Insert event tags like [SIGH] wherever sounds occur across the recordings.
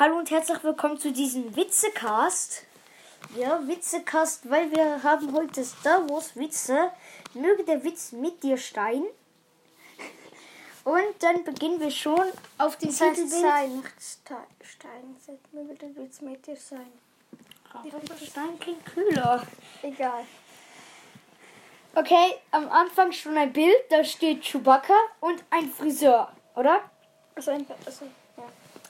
Hallo und herzlich willkommen zu diesem Witzecast. Ja, Witzecast, weil wir haben heute Star Wars Witze. Möge der Witz mit dir stein. Und dann beginnen wir schon auf den Das heißt Titelbild. sein, nicht Stein. Stein. Mir bitte, willst mit dir sein? Stein klingt kühler. Egal. Okay, am Anfang schon ein Bild, da steht Chewbacca und ein Friseur, oder? Also einfach, also, ja.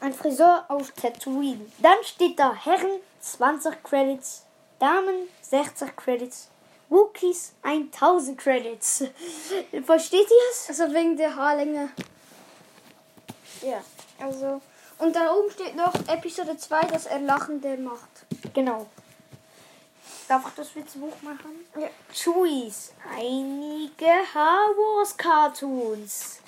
Ein Friseur auf Tatooine. Dann steht da Herren 20 Credits, Damen 60 Credits, Wookies 1000 Credits. [LAUGHS] Versteht ihr es? Also wegen der Haarlänge. Ja, also. Und da oben steht noch Episode 2, das Erlachen der Macht. Genau. Darf ich das Witzebuch machen? Ja. Chewies. Einige Star Wars Cartoons.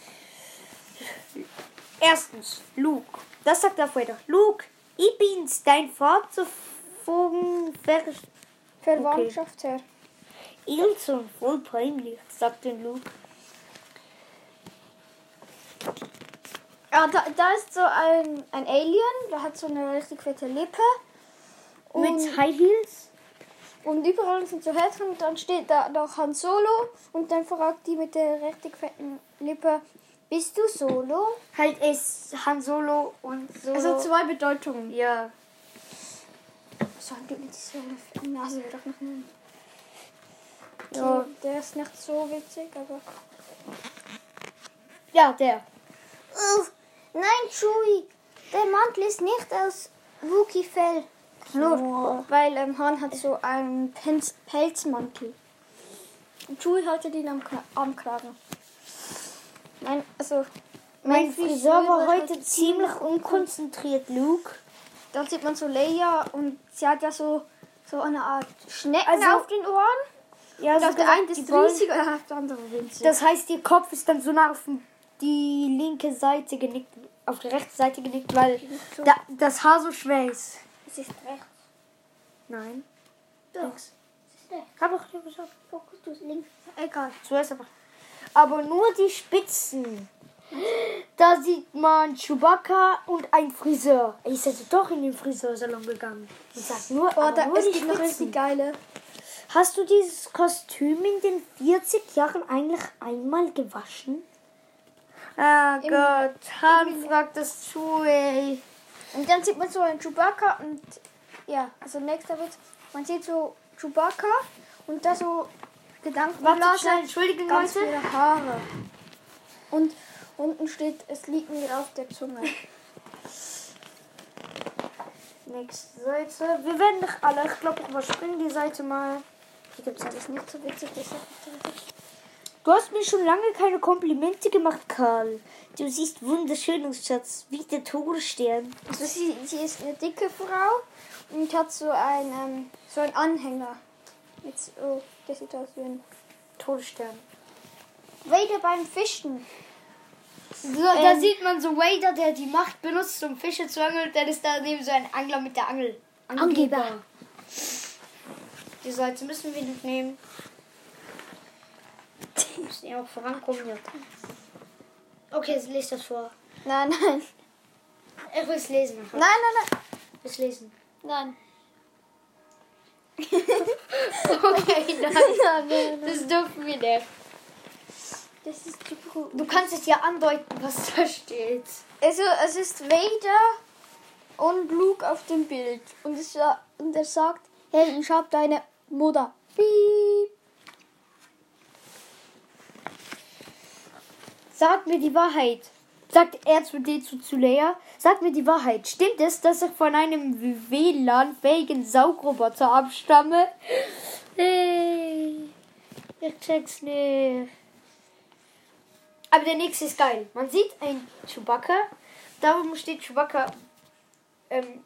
Erstens, Luke. Das sagt er weiter. Luke, ich bin's, dein Vater von Ver Verwandtschaft her. Ilson, voll peinlich, sagt den Luke. Ah, da, da ist so ein, ein Alien, der hat so eine richtig fette Lippe. Mit High Heels? und überall sind so Herzen und dann steht da noch Han Solo und dann fragt die mit der richtig fetten Lippe, bist du Solo? Halt es Han Solo und Solo. Also zwei Bedeutungen. ja. So ein mit so eine fette Nase doch noch nennen. Ja. Der ist nicht so witzig, aber. Ja, der. Uff, nein, Chewie, der Mantel ist nicht aus Wookie-Fell. Nur, weil ähm, Han hat so einen Pelz Pelzmantel. Und Chewie hatte den am, am Kragen. Mein, also, Mein Friseur war heute ziemlich unkonzentriert, Luke. Dann sieht man so Leia und sie hat ja so, so eine Art Schnecken Also- auf den Ohren. Ja, Und auf der einen ist riesig und auf der anderen winzig. Das heißt, ihr Kopf ist dann so nach auf die linke Seite genickt, auf die rechte Seite genickt, weil so. da, das Haar so schwer ist. es ist rechts. Nein. Doch. Links. Es ist rechts. Hab doch gesagt. Fokus, du bist links. Egal. Zuerst aber. Aber nur die Spitzen. Da sieht man Chewbacca und ein Friseur. Ich hätte doch in den Friseursalon gegangen. Und sagt nur, Oh, aber da, nur es die noch richtig geile. Hast du dieses Kostüm in den 40 Jahren eigentlich einmal gewaschen? Ah Im- Gott, Han fragt das zu, ey. Und dann sieht man so einen Chewbacca und ja, also nächster Witz. Man sieht so Chewbacca und da so Gedanken. Warte schnell, Entschuldigung, ganz Leute. viele Haare. Und unten steht, es liegt mir auf der Zunge. Nächste Seite. Wir werden nicht alle, ich glaube, ich überspringe die Seite mal. Hier gibt's Das ist nicht so witzig, das ist nicht so witzig. Du hast mir schon lange keine Komplimente gemacht, Karl. Du siehst wunderschön aus, Schatz. Wie der Todesstern. Also sie, sie ist eine dicke Frau und hat so einen, so einen Anhänger. Mit so, das sieht aus wie ein Todesstern. Vader beim Fischen. So, da Ähm. sieht man so Wader, der die Macht benutzt, um Fische zu angeln. Dann ist daneben so ein Angler mit der Angel. Angeber. Die Seite müssen wir nicht nehmen. Wir müssen ja auch vorankommen. Ja. Okay, jetzt lest das vor. Nein, nein. Ich will es lesen. Nein, nein, nein. Ich will es lesen. Nein. Okay, [LAUGHS] nein. Das dürfen wir nicht. Das ist zu cool. Du kannst es ja andeuten, was [LAUGHS] da steht. Also, es ist Vader und Luke auf dem Bild. Und, es, und er sagt, hey, ich hab deine Mutter. Piep. Sag mir die Wahrheit. Sagt R2D2 zu Leia. Sag mir die Wahrheit. Stimmt es, dass ich von einem WLAN-fähigen Saugroboter abstamme? Hey, ich check's nicht. Aber der nächste ist geil. Man sieht ein Chewbacca. Da oben steht Chewbacca. Ähm,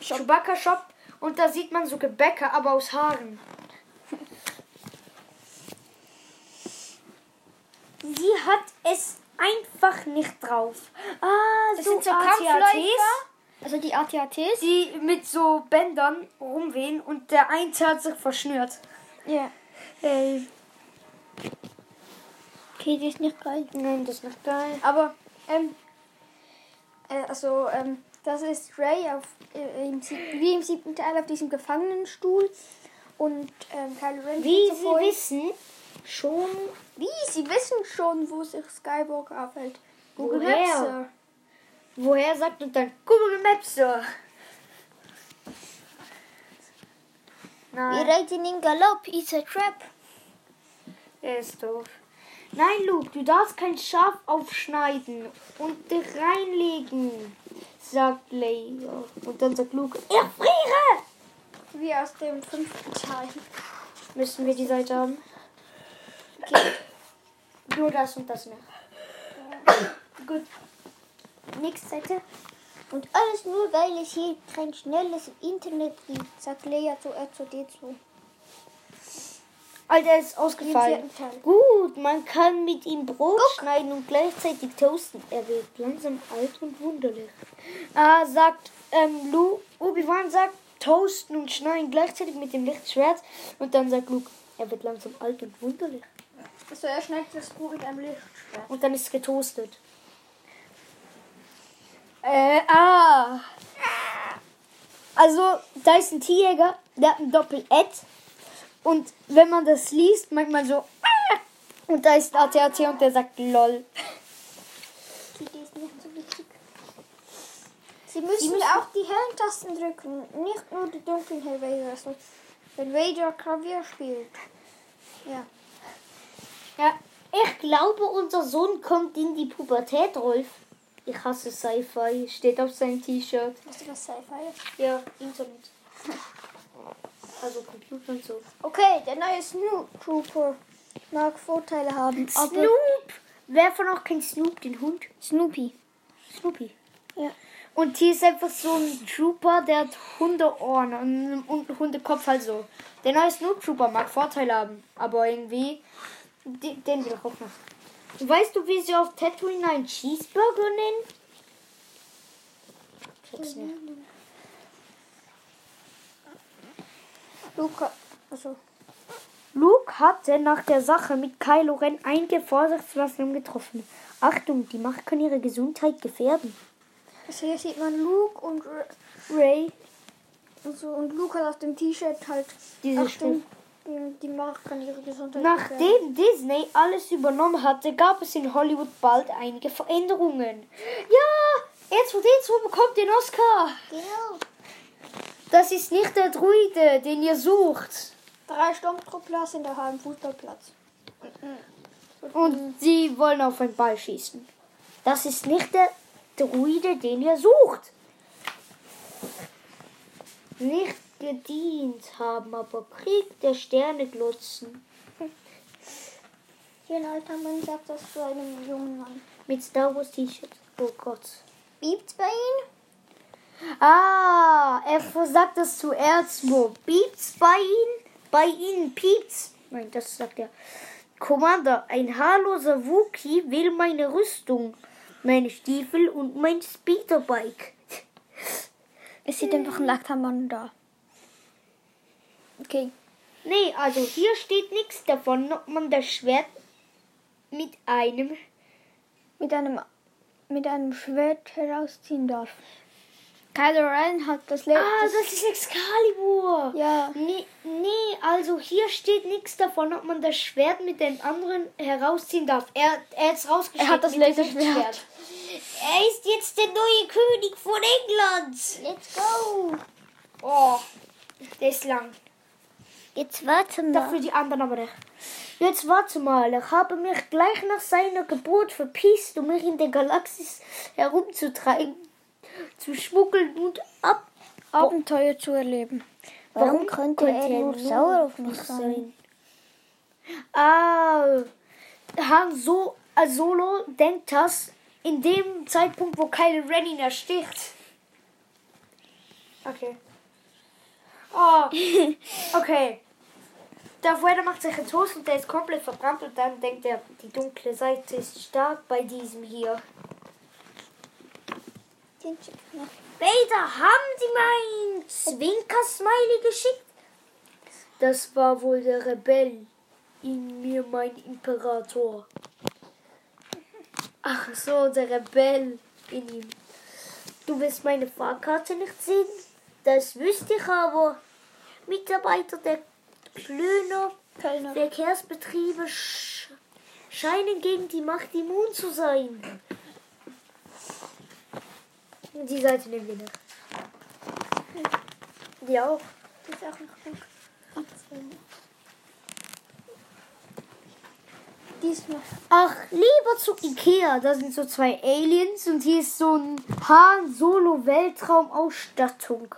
Chewbacca Shop. Und da sieht man so Gebäcke, aber aus Haaren. [LAUGHS] Sie hat es einfach nicht drauf. Ah, Das so sind so AT-ATs. Also die ATATs. die mit so Bändern rumwehen und der eine hat sich verschnürt. Ja. Ey, Okay, die ist nicht geil. nein, das ist nicht geil. Aber, ähm, äh, also, ähm, Das ist Ray auf, äh, im, wie im siebten Teil auf diesem Gefangenenstuhl. Und ähm, Kylo Ren Wie Sie wissen, schon Wie? Sie wissen schon, wo sich Skywalker aufhält. Google Woher? Maps, Sir. woher sagt und dann Google Maps. Wir Nein, reiten in Galopp, it's a trap. er ist doof. Nein, Luke, du darfst kein Schaf aufschneiden und dich reinlegen, sagt Leia. Und dann sagt Luke, erfriere! Wie aus dem fünften Teil. Müssen wir die Seite haben? Okay. Nur das und das noch. Gut. Nächste Seite. Und alles nur, weil es hier kein schnelles Internet gibt, sagt Leia zu R2D2. Alter, ist ausgefallen. Gut, man kann mit ihm Brot schneiden und gleichzeitig toasten. Er wird langsam alt und wunderlich. Ah, sagt ähm, Lu, Obi-Wan sagt toasten und schneiden gleichzeitig mit dem Lichtschwert. Und dann sagt Luke, er wird langsam alt und wunderlich. Also er schneidet das Buch mit einem Lichtschwert. Und dann ist es getoastet. Äh, ah. Also, da ist ein Tierjäger, der hat ein Doppel-Ed. Und wenn man das liest, meint man so. "Ah." Und da ist ein ATAT und der sagt LOL. Die ist nicht so wichtig. Sie müssen, müssen- auch die hellen Tasten drücken, nicht nur die dunklen. Also, wenn Vader Klavier spielt. Ja. Glaube, unser Sohn kommt in die Pubertät, Rolf. Ich hasse Sci-Fi, steht auf seinem T-Shirt. Hast du das Sci-Fi? Ja, Internet. Also Computer und so. Okay, der neue Snoop Trooper mag Vorteile haben. Aber Snoop! Wer von auch kennt Snoop, den Hund? Snoopy. Snoopy. Ja. Und hier ist einfach so ein Trooper, der hat Hundeohren und, und Hundekopf halt so. Der neue Snoop Trooper mag Vorteile haben, aber irgendwie, die, den will ich auch noch. Weißt du, wie sie auf Tatooine einen Cheeseburger nennen? Ich weiß nicht. Luca. Also, Luke hatte nach der Sache mit Kylo Ren einige Vorsichtsmaßnahmen getroffen. Achtung, die Macht kann ihre Gesundheit gefährden. also hier sieht man Luke und, Ray, also, und Luke hat auf dem T-Shirt halt Diese Achtung, die, die Macht kann ihre Gesundheit. Nachdem Disney alles übernommen hatte, gab es in Hollywood bald einige Veränderungen. Ja, R2D2 bekommt den Oscar. Genau. Das ist nicht der Druide, den ihr sucht. Drei Sturmtruppler sind auf einem Fußballplatz. Und sie wollen auf einen Ball schießen. Das ist nicht der Druide, den ihr sucht. Nicht gedient haben, aber Krieg der Sterne glotzen. [LAUGHS] Hier ein alter Mann sagt das zu einem jungen Mann. Mit Star Wars T-Shirt. Oh Gott. Biebt's bei Ihnen? Ah, er sagt das zu Erzmo. Piept's bei Ihnen? Bei Ihnen piept's. Nein, das sagt er. Commander, ein haarloser Wookie will meine Rüstung, meine Stiefel und mein Speederbike. Es sieht einfach ein nackter Mann da. Okay. Nee, also hier steht nichts davon, ob man das Schwert mit einem. Mit einem, mit einem Schwert herausziehen darf. Kylo Ren hat das letzte. Ah, das ist Excalibur. Ja. Nee, nee, also hier steht nichts davon, ob man das Schwert mit dem anderen herausziehen darf. Er, er ist rausgeschickt. Er hat das Laserschwert. Lichtschwert. Er ist jetzt der neue König von England. Let's go. Oh, der ist lang. Jetzt warten Dafür die anderen aber nicht. Jetzt warte mal, ich habe mich gleich nach seiner Geburt verpisst, um mich in der Galaxis herumzutreiben, zu schmuggeln und ab. Abenteuer zu erleben. Warum, könnte er nur sauer auf mich sein? Ah, Han so äh, Solo denkt das in dem Zeitpunkt, wo Kylo Ren ihn ersticht. Okay. Oh, [LAUGHS] okay. Der Vader macht sich einen Toast und der ist komplett verbrannt und dann denkt er, die dunkle Seite ist stark bei diesem hier. Vader, haben Sie mein Zwinker-Smiley geschickt? Das war wohl der Rebell. In mir mein Imperator. Ach so, der Rebell in ihm. Du willst meine Fahrkarte nicht sehen? Das wüsste ich aber. Mitarbeiter der Klöner Kölner. Verkehrsbetriebe sch scheinen gegen die Macht immun zu sein. Die Seite nehmen wir nicht. Die auch. Das ist auch noch gut. Diesmal. Ach, lieber zu Ikea. Da sind so zwei Aliens und hier ist so ein Han Solo Weltraumausstattung.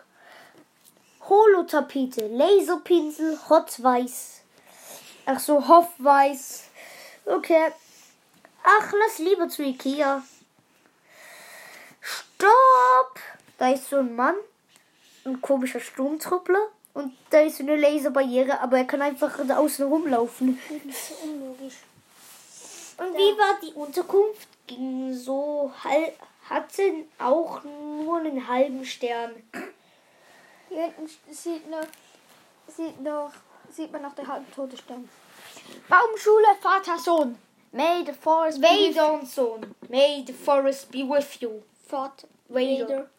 Holotapete, Laserpinsel, Hot Weiß. Ach so, Hoff Weiß. Okay. Ach, lass lieber zu Ikea. Stopp! Da ist so ein Mann, ein komischer Sturmtruppler und da ist so eine Laserbarriere, aber er kann einfach da außen rumlaufen. Das ist so unlogisch. Und wie war die Unterkunft? Ging so halb, hatten auch nur einen halben Stern. Hier hinten sieht noch, sieht noch, sieht man noch den halben Todesstern. Baumschule, Vater, Sohn. May the forest be with und Sohn. May the forest be with you. Vater. Vader. Vader.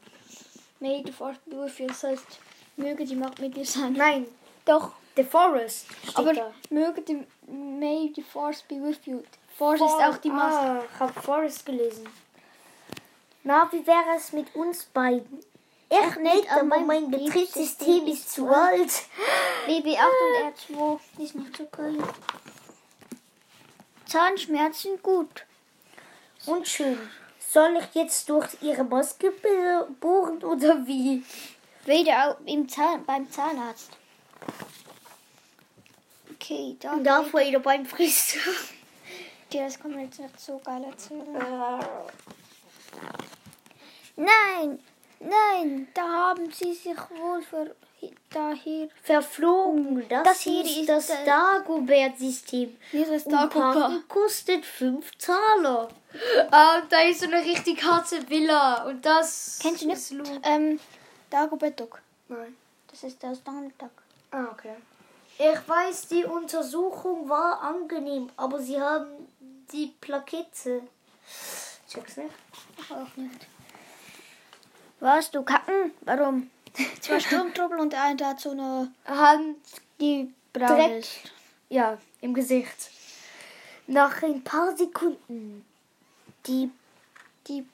May the forest be with you. Das heißt, möge die Macht mit dir sein. Nein, Doch. the forest. Aber da. möge die, may the force be with you. Force ist auch die Macht. Ah, ich habe Forest gelesen. Na, wie wäre es mit uns beiden? Echt nicht, aber mein Betriebssystem ist zu alt. BB8 und R2 ist nicht so geil. Zahnschmerzen gut. Und schön. Soll ich jetzt durch ihre Maske bohren oder wie? Wieder au- im Zahn, beim Zahnarzt. Okay, da. Und davor wieder beim Friseur. Ja, das man jetzt nicht so geil erzählen. Äh, Nein, nein, da haben sie sich wohl für daher. Verflogen. Das, Das hier ist ist das Dagobert-System. Hier ist Und Parken kostet 5 Taler. Ah, da ist so eine richtig harte Villa. Und das. Kennst du nicht? Ähm, Dagobert Duck. Nein. Das ist aus Donald Duck. Ah, okay. Ich weiß, die Untersuchung war angenehm, aber sie haben die Plakette. Check's nicht. Ich auch nicht. Was, du kacken? Warum? [LAUGHS] Zwei Sturmtruppel und der eine hat so eine, Haben die braun Dreck. ist. Ja, im Gesicht. Nach ein paar Sekunden. Die, die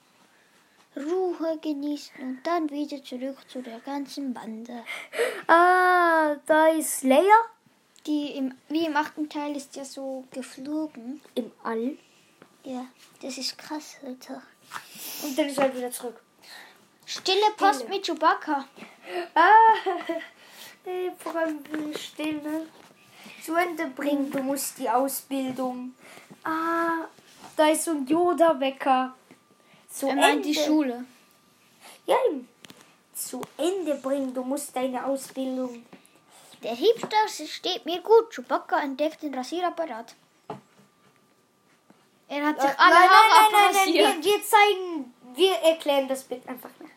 Ruhe genießen und dann wieder zurück zu der ganzen Bande. [LAUGHS] Ah, da ist Leia Die im, wie im achten Teil ist ja so geflogen. im All. Ja, das ist krass, Alter. Und dann ist er wieder zurück. Stille Post Stille. mit Chewbacca. [LAUGHS] Ah, [LAUGHS] vor allem Stille zu Ende bringen. Du musst die Ausbildung. Ah, da ist so ein Yoda-Wecker. Zu Er Ende. meint die Schule. Ja, zu Ende bringen. Du musst deine Ausbildung. Der Hipster steht mir gut. Chewbacca entdeckt den Rasierapparat. Er hat sich alle nein, Haare nein, nein, nein, abrasiert. wir, wir zeigen, wir erklären das bitte einfach nicht.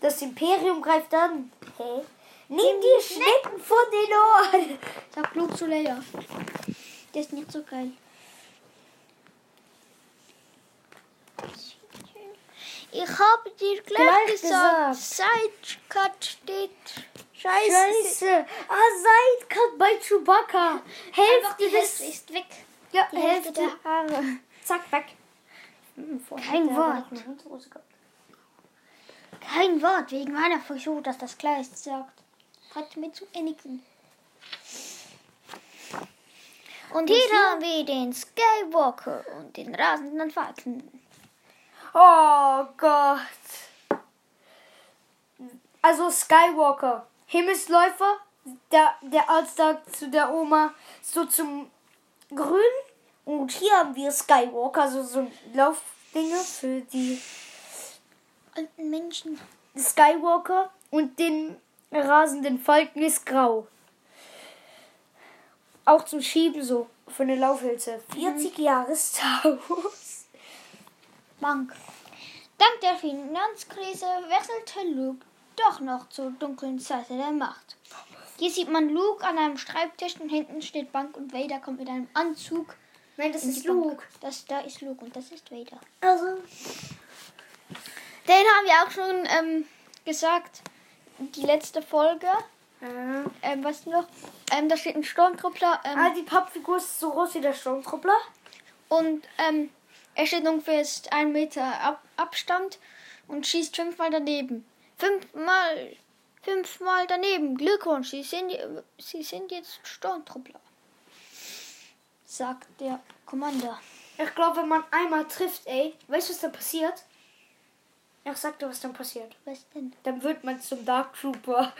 Das Imperium greift an. Hä? Nimm die Schnecken von den Ohren. Sag Luke zu Leia. Der ist nicht so geil. Ich habe dir gleich, Gleich gesagt, gesagt. Sidecut steht. Scheiße. Scheiße. Ah, Sidecut bei Chewbacca. Hälfte die Hälfte des... ist weg. Ja, Die Hälfte Hälfte. der Haare. Zack, weg. Hm, Kein Wort. noch eine Unterhose gehabt. Kein Wort wegen meiner Frisur, dass das Kleist sagt. Hat mir zu innigen. Und hier haben wir den Skywalker und den rasenden Falken. Oh Gott. Also Skywalker, Himmelsläufer, der, der Arzt sagt zu der Oma so zum Grün. Und hier haben wir Skywalker, also so Laufdinger für die Alten Menschen. Skywalker. Und den rasenden Falken ist grau. Auch zum Schieben so, für eine Laufhilfe. 40 Jahrestaus. Bank. Dank der Finanzkrise wechselte Luke doch noch zur dunklen Seite der Macht. Hier sieht man Luke an einem Schreibtisch und hinten steht Bank und Vader kommt mit einem Anzug. Nein, das ist Bank. Luke. Das, da ist Luke und das ist Vader. Also, Den haben wir auch schon ähm, gesagt. Die letzte Folge. Äh. Ähm, was noch? Ähm, da steht ein Sturmtruppler. Ähm, Ah, die Pappfigur ist so groß wie der Sturmtruppler. Und ähm, er steht ungefähr jetzt einen Meter Ab Abstand und schießt fünfmal daneben. Fünfmal, fünfmal daneben. Glückwunsch, Sie sind, Sie sind jetzt Sturmtruppler. Sagt der Commander. Ich glaube, wenn man einmal trifft, ey, weißt du, was dann passiert? Ich sag dir, was dann passiert. Was denn? Dann wird man zum Dark Trooper.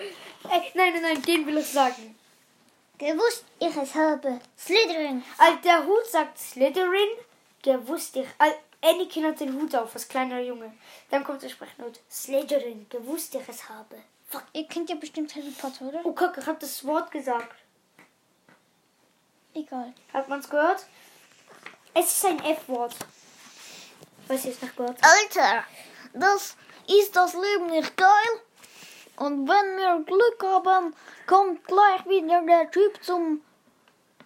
Ey, [LAUGHS] nein, nein, nein, den will ich sagen. Gewusst, ich es habe. Slytherin. Also der Hut sagt Slytherin, der wusste ich. Also Anakin hat den Hut auf, als kleiner Junge. Dann kommt der Sprechnote. Slytherin, gewusst ich es habe. Fuck. Ihr kennt ja bestimmt Harry Potter, oder? Oh, guck, ich hab das Wort gesagt. Egal. Hat man's gehört? Es ist ein F-Wort. Was ist noch gehört? Alter, das ist das Leben nicht geil? Und wenn wir Glück haben, kommt gleich wieder der Typ zum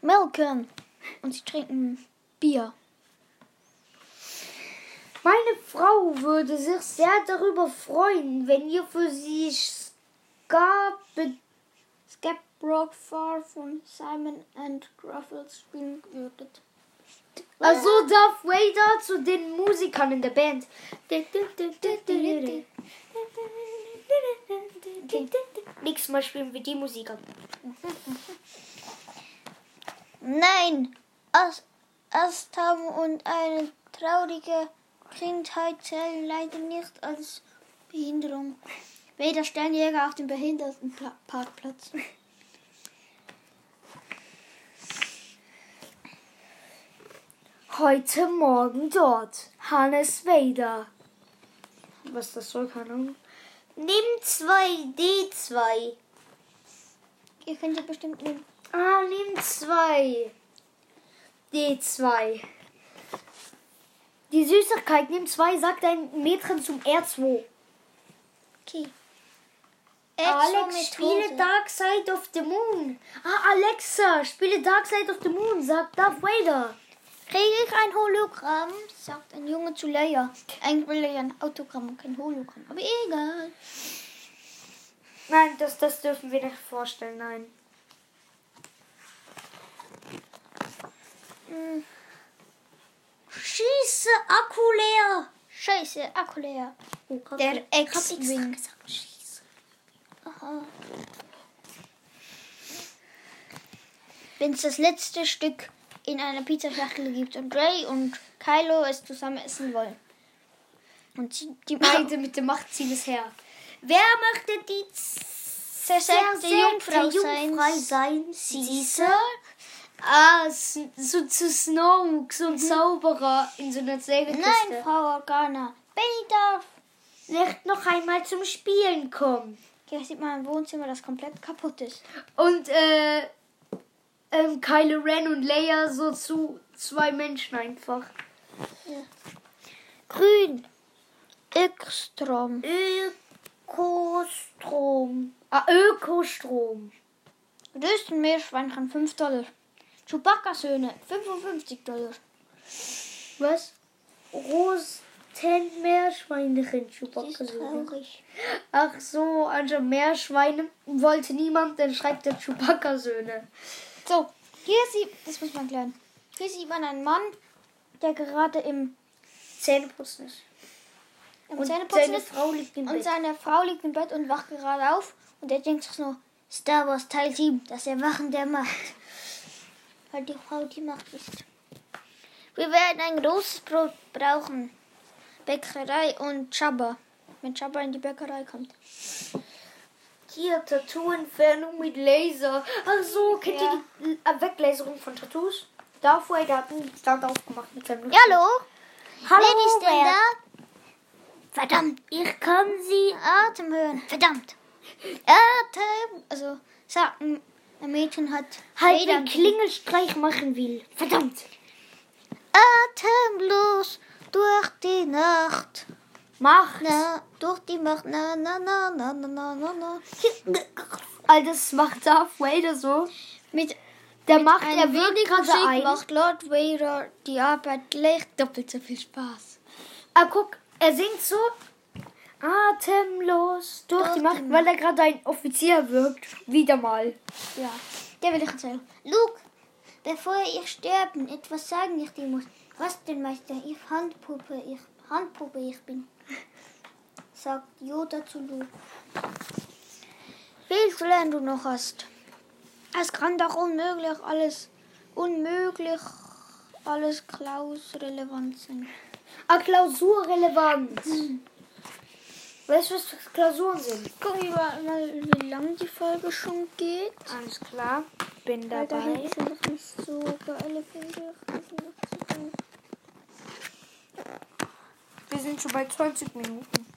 Melken. Und sie trinken Bier. Meine Frau würde sich sehr darüber freuen, wenn ihr für sie Skabe Skepbrock Far von Simon and Gruffles spielen würdet. Also Darth Vader zu den Musikern in der Band. Nächstes Mal spielen wir die Musiker. Nein, Ast Asthma und eine traurige Kindheit zählen leider nicht als Behinderung. Weder Sternjäger auf dem Behindertenparkplatz. Heute Morgen dort. Hannes Vader. Was das soll, keine Ahnung. Nimm 2, D2. Ihr könnt ja bestimmt nehmen. Ah, nimm 2. D2. Die Süßigkeit, nimm 2, sagt ein Mädchen zum R2. Okay. Alex, spiele Dark Side of the Moon. Ah, Alexa, spiele Dark Side of the Moon, sagt Darth Vader. Kriege ich ein Hologramm? Sagt ein Junge zu Leia. Eigentlich will er ja ein Autogramm und kein Hologramm. Aber egal. Nein, das, das dürfen wir nicht vorstellen, nein. Hm. Schieße, Akku leer. Scheiße, Akku leer. Oh, Der ich hab extra X-Wing. gesagt, schieße. Aha. Wenn es das letzte Stück in einer Pizzaschachtel gibt und Ray und Kylo es zusammen essen wollen. Und die Beide mit dem Machtziel es her. Wer möchte die zersägte Jungfrau sein? sein? Caesar? Ah, so zu Snoke, so ein Zauberer in so einer Sägekiste. Nein, Frau Organa. Benny darf. Nicht noch einmal zum Spielen kommen. Hier sieht man ein Wohnzimmer, das komplett kaputt ist. Und äh, ähm, Kylo Ren und Leia so zu zwei Menschen einfach. Grün. Ekstrom. Ökostrom. Ah, Ökostrom. Größten Meerschweinchen 5 Dollar. Chewbacca-Söhne 55 Dollar. Was? Rosenmeerschweinchen Das Chewbacca. traurig. Ach so, also Meerschweine wollte niemand, dann schreibt der Chewbacca-Söhne. So, hier sieht, das muss man klären. Hier sieht man einen Mann, der gerade im, Zähneputzen ist. im Und Zähneputzen seine ist. Frau liegt im Und Bett. seine Frau liegt im Bett und wacht gerade auf. Und er denkt sich nur, Star Wars Teil 7, das Erwachen der Macht. Weil die Frau die Macht ist. Wir werden ein großes Brot brauchen. Bäckerei und Jabba. Wenn Jabba in die Bäckerei kommt. Hier, Tattoo-Entfernung mit Laser. Ach so, kennt Ja. ihr die äh, Weglaserung von Tattoos? Darth Vader hat einen Stand aufgemacht mit seinem hallo? Hallo, Wer ist denn da? Verdammt. Ich kann sie... Atem hören. Verdammt. Atem. Also, sagt ein Mädchen hat Halt einen Klingelstreich machen will. Verdammt. Atemlos durch die Nacht. Mach. Na, durch die Macht. Na, na, na, na, na, na, na, na. All das macht Darth Vader so. Mit, Der mit macht, er wenig gerade ein. macht Lord Vader die Arbeit gleich doppelt so viel Spaß. Ah, guck, er singt so. Atemlos durch die Macht, Atemlos. weil er gerade ein Offizier wirkt. Wieder mal. Ja, der will ich erzählen. Luke, bevor ich sterben, etwas sagen ich dir muss. Was denn, Meister? Ich Handpuppe, ich Handpuppe, ich bin. Sagt Yoda zu Luke. Viel zu lernen du noch hast. Es kann doch unmöglich alles, unmöglich alles Klaus relevant sein. Ah, Klausurrelevant. Weißt du, was Klausuren sind? Gucken wir mal, wie lang die Folge schon geht. Alles klar. Bin Weil da dabei. hinten sind noch nicht so geile Bilder. Wir sind schon bei 20 Minuten.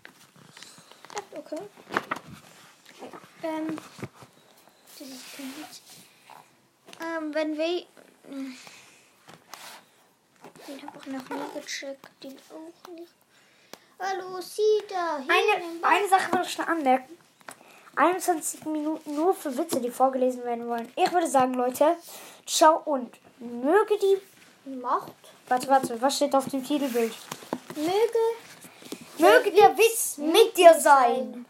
Okay. Ähm, das ist Witz. Ähm, wenn wir. Den habe ich noch nie gecheckt. Den auch nicht. Hallo. Hier Eine, eine Sache will ich schon anmerken. 21 Minuten nur für Witze, die vorgelesen werden wollen. Ich würde sagen, Leute, ciao und möge die Macht. Warte, warte, was steht auf dem Titelbild? Möge Möge der Witz mit dir sein.